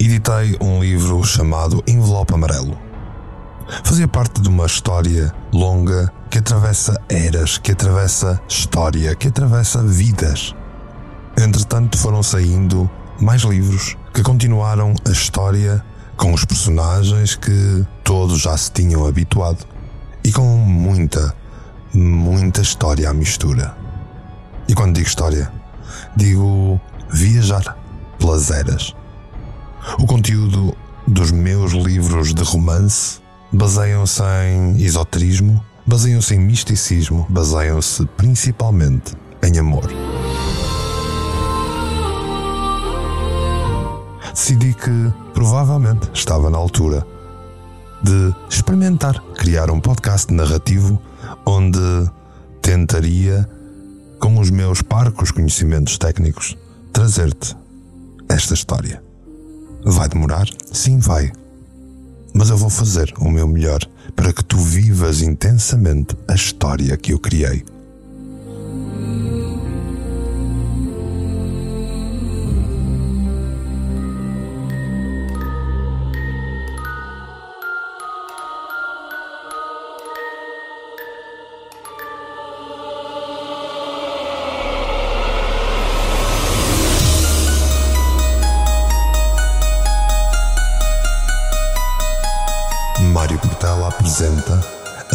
editei um livro chamado Envelope Amarelo. Fazia parte de uma história longa que atravessa eras, que atravessa história, que atravessa vidas. Entretanto, foram saindo mais livros que continuaram a história com os personagens que todos já se tinham habituado e com muita, muita história à mistura. E quando digo história, digo viajar pelas eras. O conteúdo dos meus livros de romance baseiam-se em esoterismo, baseiam-se em misticismo, baseiam-se principalmente em amor. Decidi que provavelmente estava na altura de experimentar criar um podcast narrativo onde tentaria, com os meus parcos conhecimentos técnicos, trazer-te esta história. Vai demorar? Sim, vai. Mas eu vou fazer o meu melhor para que tu vivas intensamente a história que eu criei.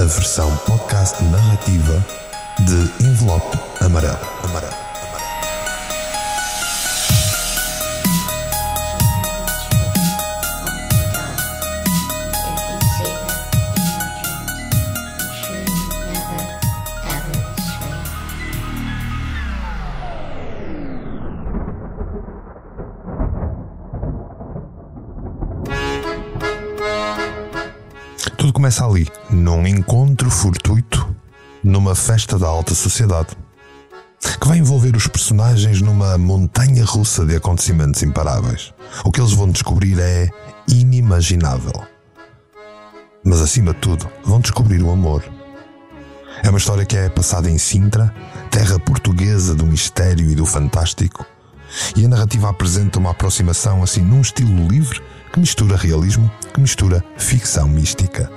Versão podcast narrativa de Envelope Amarelo. Amarelo. Tudo começa ali, num encontro fortuito, numa festa da alta sociedade, que vai envolver os personagens numa montanha russa de acontecimentos imparáveis. O que eles vão descobrir é inimaginável. Mas acima de tudo, vão descobrir o amor. É uma história que é passada em Sintra, terra portuguesa do mistério e do fantástico, e a narrativa apresenta uma aproximação assim num estilo livre que mistura realismo, que mistura ficção mística.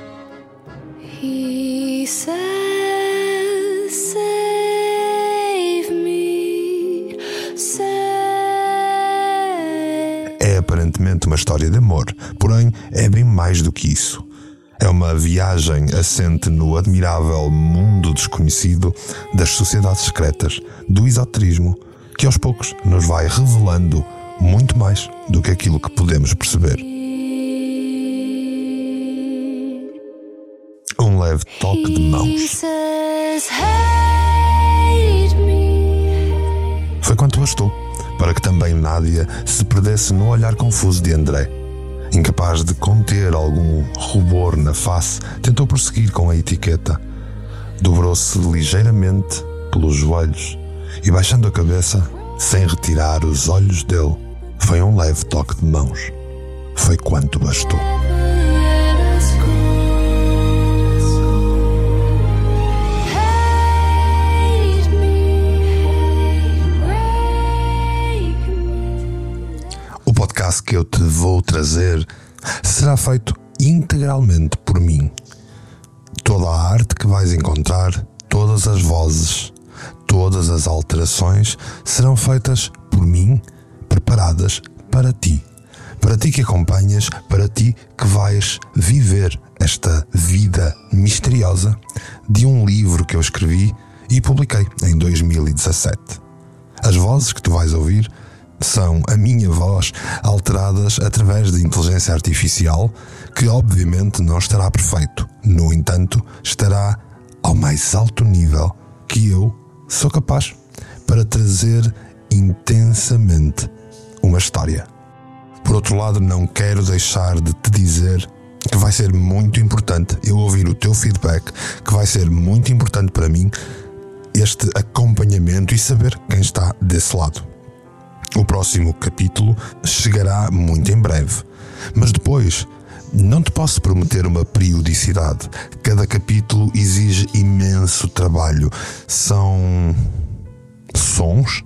É aparentemente uma história de amor, porém é bem mais do que isso. É uma viagem assente no admirável mundo desconhecido das sociedades secretas, do esoterismo, que aos poucos nos vai revelando muito mais do que aquilo que podemos perceber. Um leve toque de mãos. Foi quanto bastou para que também Nádia se perdesse no olhar confuso de André. Incapaz de conter algum rubor na face, tentou prosseguir com a etiqueta. Dobrou-se ligeiramente pelos joelhos e, baixando a cabeça, sem retirar os olhos dele, foi um leve toque de mãos. Foi quanto bastou. O podcast que eu te vou trazer será feito integralmente por mim. Toda a arte que vais encontrar, todas as vozes, todas as alterações serão feitas por mim, preparadas para ti. Para ti que acompanhas, para ti que vais viver esta vida misteriosa de um livro que eu escrevi e publiquei em 2017. As vozes que tu vais ouvir são a minha voz alteradas através de inteligência artificial, que obviamente não estará perfeito. No entanto, estará ao mais alto nível que eu sou capaz para trazer intensamente uma história. Por outro lado, não quero deixar de te dizer que vai ser muito importante eu ouvir o teu feedback, que vai ser muito importante para mim este acompanhamento e saber quem está desse lado. O próximo capítulo chegará muito em breve, mas depois não te posso prometer uma periodicidade. Cada capítulo exige imenso trabalho. São sons,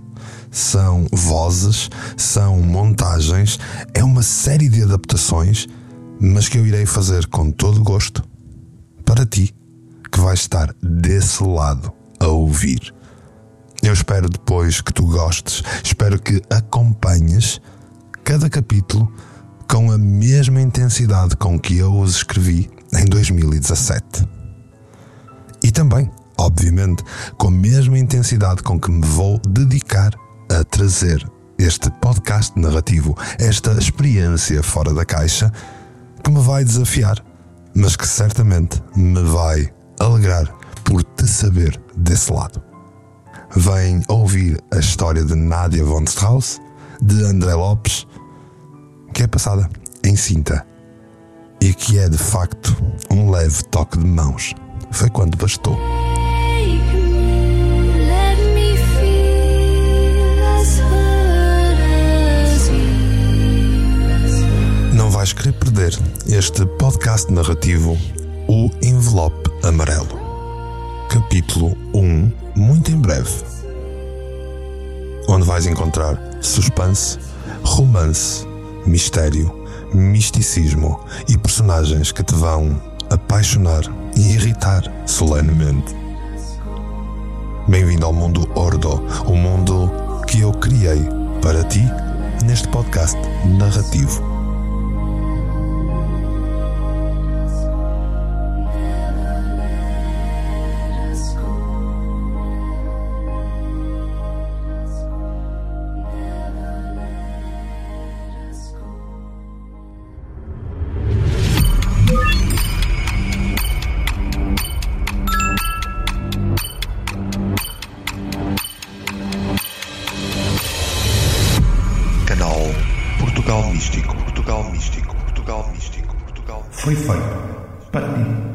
são vozes, são montagens, é uma série de adaptações, mas que eu irei fazer com todo gosto para ti que vais estar desse lado a ouvir. Eu espero depois que tu gostes, espero que acompanhes cada capítulo com a mesma intensidade com que eu os escrevi em 2017. E também, obviamente, com a mesma intensidade com que me vou dedicar a trazer este podcast narrativo, esta experiência fora da caixa que me vai desafiar, mas que certamente me vai alegrar por te saber desse lado. Vem ouvir a história de Nádia von Strauss, de André Lopes, que é passada em cinta e que é de facto um leve toque de mãos. Foi quando bastou. Querer perder este podcast narrativo, O Envelope Amarelo. Capítulo 1, muito em breve. Onde vais encontrar suspense, romance, mistério, misticismo e personagens que te vão apaixonar e irritar solenemente. Bem-vindo ao mundo Ordo, o mundo que eu criei para ti neste podcast narrativo. Foi feito para ti.